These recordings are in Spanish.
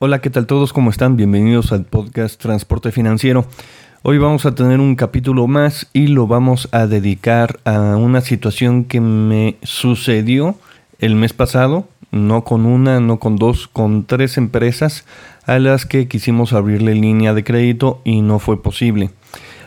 Hola, ¿qué tal todos? ¿Cómo están? Bienvenidos al podcast Transporte Financiero. Hoy vamos a tener un capítulo más y lo vamos a dedicar a una situación que me sucedió el mes pasado, no con una, no con dos, con tres empresas a las que quisimos abrirle línea de crédito y no fue posible.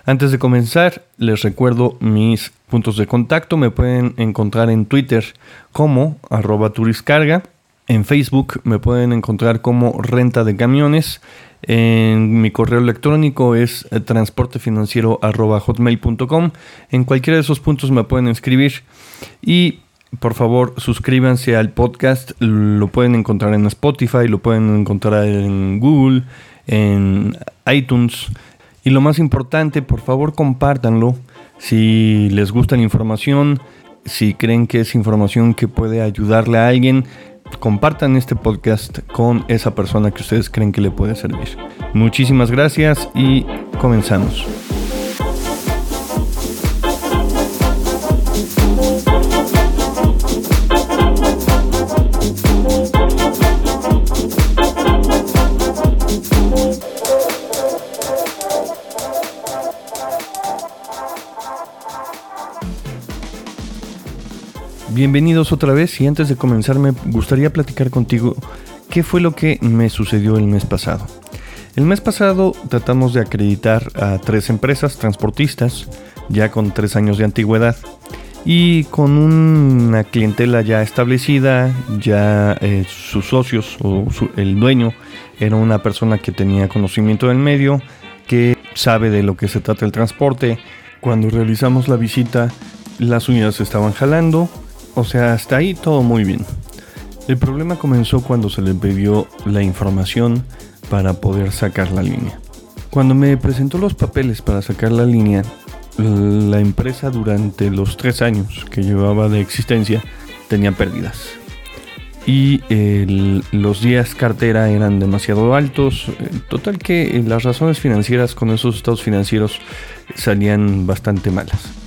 Antes de comenzar, les recuerdo mis puntos de contacto. Me pueden encontrar en Twitter como arroba turiscarga en Facebook me pueden encontrar como renta de camiones. En mi correo electrónico es eh, transportefinanciero.hotmail.com. En cualquiera de esos puntos me pueden escribir. Y por favor, suscríbanse al podcast. Lo pueden encontrar en Spotify, lo pueden encontrar en Google, en iTunes. Y lo más importante, por favor, compártanlo. Si les gusta la información, si creen que es información que puede ayudarle a alguien, compartan este podcast con esa persona que ustedes creen que le puede servir. Muchísimas gracias y comenzamos. Bienvenidos otra vez y antes de comenzar me gustaría platicar contigo qué fue lo que me sucedió el mes pasado. El mes pasado tratamos de acreditar a tres empresas transportistas ya con tres años de antigüedad y con una clientela ya establecida, ya eh, sus socios o el dueño era una persona que tenía conocimiento del medio, que sabe de lo que se trata el transporte. Cuando realizamos la visita, las unidades estaban jalando, o sea, hasta ahí todo muy bien. El problema comenzó cuando se le pidió la información para poder sacar la línea. Cuando me presentó los papeles para sacar la línea, la empresa durante los tres años que llevaba de existencia tenía pérdidas. Y los días cartera eran demasiado altos. Total que las razones financieras con esos estados financieros salían bastante malas.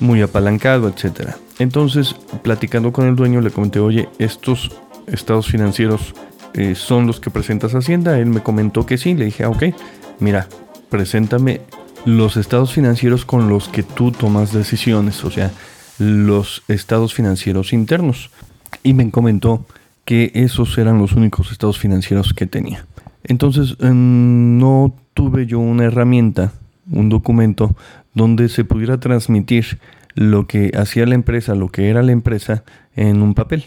Muy apalancado, etcétera. Entonces, platicando con el dueño, le comenté, oye, estos estados financieros eh, son los que presentas Hacienda. Él me comentó que sí. Le dije, ah, ok, mira, preséntame los estados financieros con los que tú tomas decisiones, o sea, los estados financieros internos. Y me comentó que esos eran los únicos estados financieros que tenía. Entonces, no tuve yo una herramienta, un documento, donde se pudiera transmitir lo que hacía la empresa, lo que era la empresa en un papel.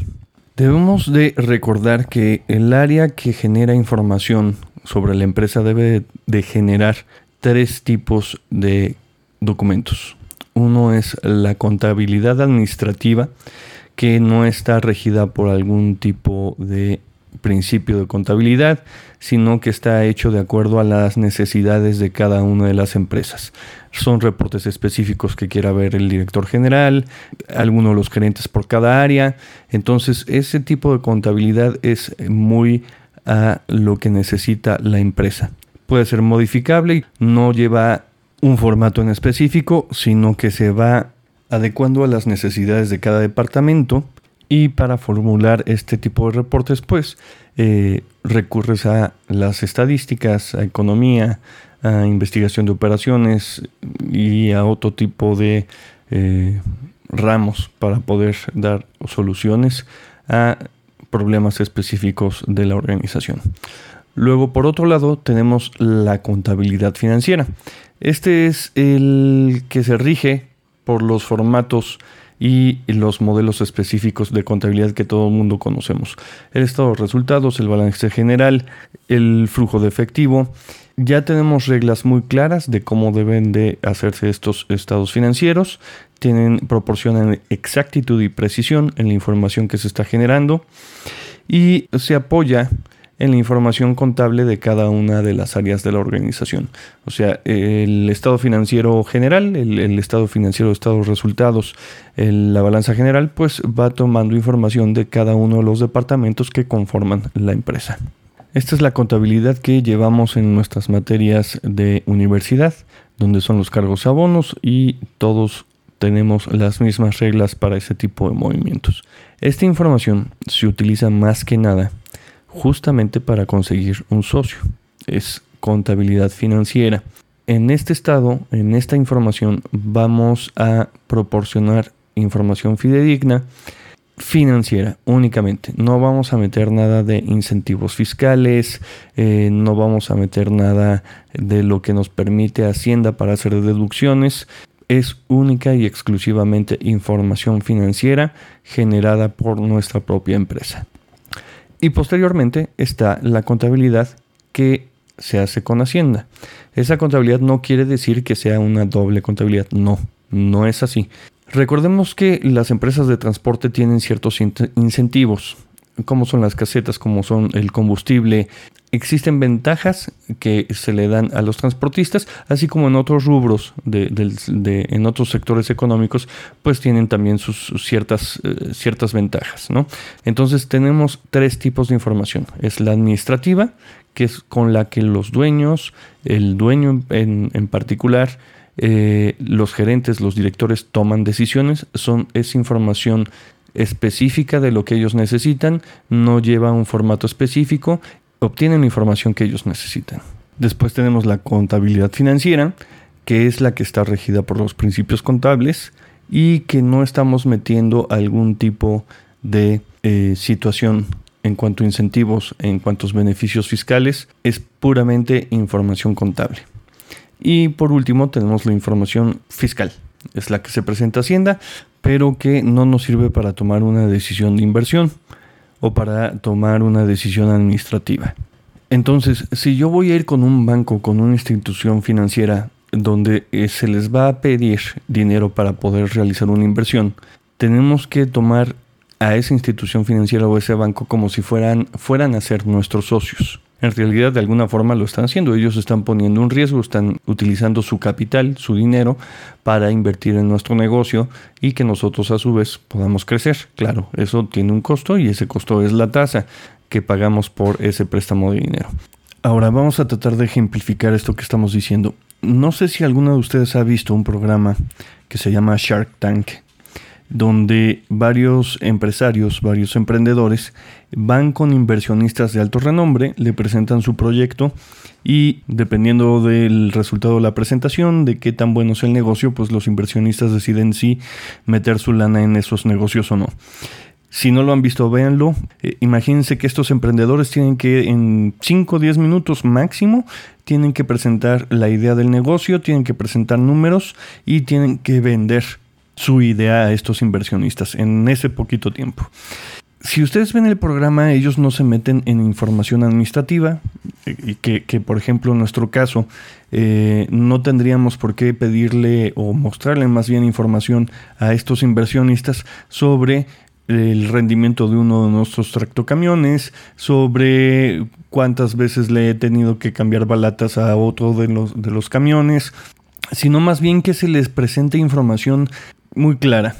Debemos de recordar que el área que genera información sobre la empresa debe de generar tres tipos de documentos. Uno es la contabilidad administrativa, que no está regida por algún tipo de principio de contabilidad, sino que está hecho de acuerdo a las necesidades de cada una de las empresas. Son reportes específicos que quiera ver el director general, algunos de los gerentes por cada área. Entonces, ese tipo de contabilidad es muy a lo que necesita la empresa. Puede ser modificable y no lleva un formato en específico, sino que se va adecuando a las necesidades de cada departamento y para formular este tipo de reportes, pues eh, recurres a las estadísticas, a economía, a investigación de operaciones y a otro tipo de eh, ramos para poder dar soluciones a problemas específicos de la organización. Luego, por otro lado, tenemos la contabilidad financiera. Este es el que se rige por los formatos y los modelos específicos de contabilidad que todo el mundo conocemos. El estado de resultados, el balance general, el flujo de efectivo. Ya tenemos reglas muy claras de cómo deben de hacerse estos estados financieros. Tienen, proporcionan exactitud y precisión en la información que se está generando y se apoya en la información contable de cada una de las áreas de la organización. O sea, el estado financiero general, el, estado financiero de estados resultados, la balanza general, pues va tomando información de cada uno de los departamentos que conforman la empresa. Esta es la contabilidad que llevamos en nuestras materias de universidad, donde son los cargos abonos y todos tenemos las mismas reglas para ese tipo de movimientos. Esta información se utiliza más que nada justamente para conseguir un socio. Es contabilidad financiera. En este estado, en esta información, vamos a proporcionar información fidedigna financiera únicamente. No vamos a meter nada de incentivos fiscales, eh, no vamos a meter nada de lo que nos permite Hacienda para hacer deducciones. Es única y exclusivamente información financiera generada por nuestra propia empresa. Y posteriormente está la contabilidad que se hace con Hacienda. Esa contabilidad no quiere decir que sea una doble contabilidad, no, no es así. Recordemos que las empresas de transporte tienen ciertos incentivos, como son las casetas, como son el combustible. Existen ventajas que se le dan a los transportistas, así como en otros rubros, de, en otros sectores económicos, pues tienen también sus, ciertas, eh, ciertas ventajas. ¿no? Entonces tenemos tres tipos de información. Es la administrativa, que es con la que los dueños, el dueño en, en particular, eh, los gerentes, los directores toman decisiones, son, es información específica de lo que ellos necesitan, no lleva un formato específico, obtienen la información que ellos necesitan. Después tenemos la contabilidad financiera, que es la que está regida por los principios contables y que no estamos metiendo algún tipo de eh, situación en cuanto a incentivos, en cuanto a beneficios fiscales, es puramente información contable. Y por último tenemos la información fiscal. Es la que se presenta Hacienda, pero que no nos sirve para tomar una decisión de inversión o para tomar una decisión administrativa. Entonces, si yo voy a ir con un banco, con una institución financiera, donde eh, se les va a pedir dinero para poder realizar una inversión, tenemos que tomar a esa institución financiera o ese banco como si fueran, fueran a ser nuestros socios en realidad de alguna forma lo están haciendo. Ellos están poniendo un riesgo, están utilizando su capital, su dinero, para invertir en nuestro negocio y que nosotros a su vez podamos crecer. Claro, eso tiene un costo y ese costo es la tasa que pagamos por ese préstamo de dinero. Ahora vamos a tratar de ejemplificar esto que estamos diciendo. No sé si alguno de ustedes ha visto un programa que se llama Shark Tank donde varios empresarios, varios emprendedores van con inversionistas de alto renombre, le presentan su proyecto y dependiendo del resultado de la presentación, de qué tan bueno es el negocio, pues los inversionistas deciden si meter su lana en esos negocios o no. Si no lo han visto, véanlo. Eh, imagínense que estos emprendedores tienen que en 5 o 10 minutos máximo, tienen que presentar la idea del negocio, tienen que presentar números y tienen que vender su idea a estos inversionistas en ese poquito tiempo. Si ustedes ven el programa, ellos no se meten en información administrativa, eh, y que, por ejemplo en nuestro caso eh, no tendríamos por qué pedirle o mostrarle más bien información a estos inversionistas sobre el rendimiento de uno de nuestros tractocamiones, sobre cuántas veces le he tenido que cambiar balatas a otro de los, de los camiones, sino más bien que se les presente información muy clara.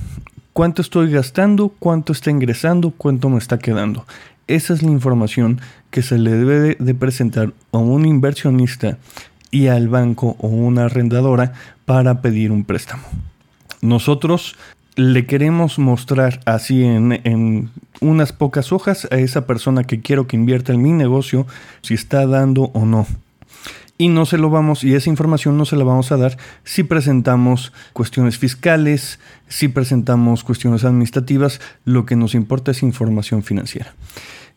¿Cuánto estoy gastando? ¿Cuánto está ingresando? ¿Cuánto me está quedando? Esa es la información que se le debe de presentar a un inversionista y al banco o una arrendadora para pedir un préstamo. Nosotros le queremos mostrar así en, en, unas pocas hojas a esa persona que quiero que invierta en mi negocio si está dando o no y no se lo vamos y esa información no se la vamos a dar si presentamos cuestiones fiscales, si presentamos cuestiones administrativas, lo que nos importa es información financiera.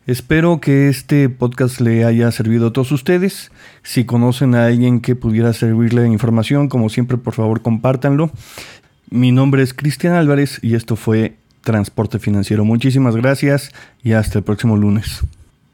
Espero que este podcast le haya servido a todos ustedes. Si conocen a alguien que pudiera servirle información, como siempre, por favor, compártanlo. Mi nombre es Cristian Álvarez y esto fue Transporte Financiero. Muchísimas gracias y hasta el próximo lunes.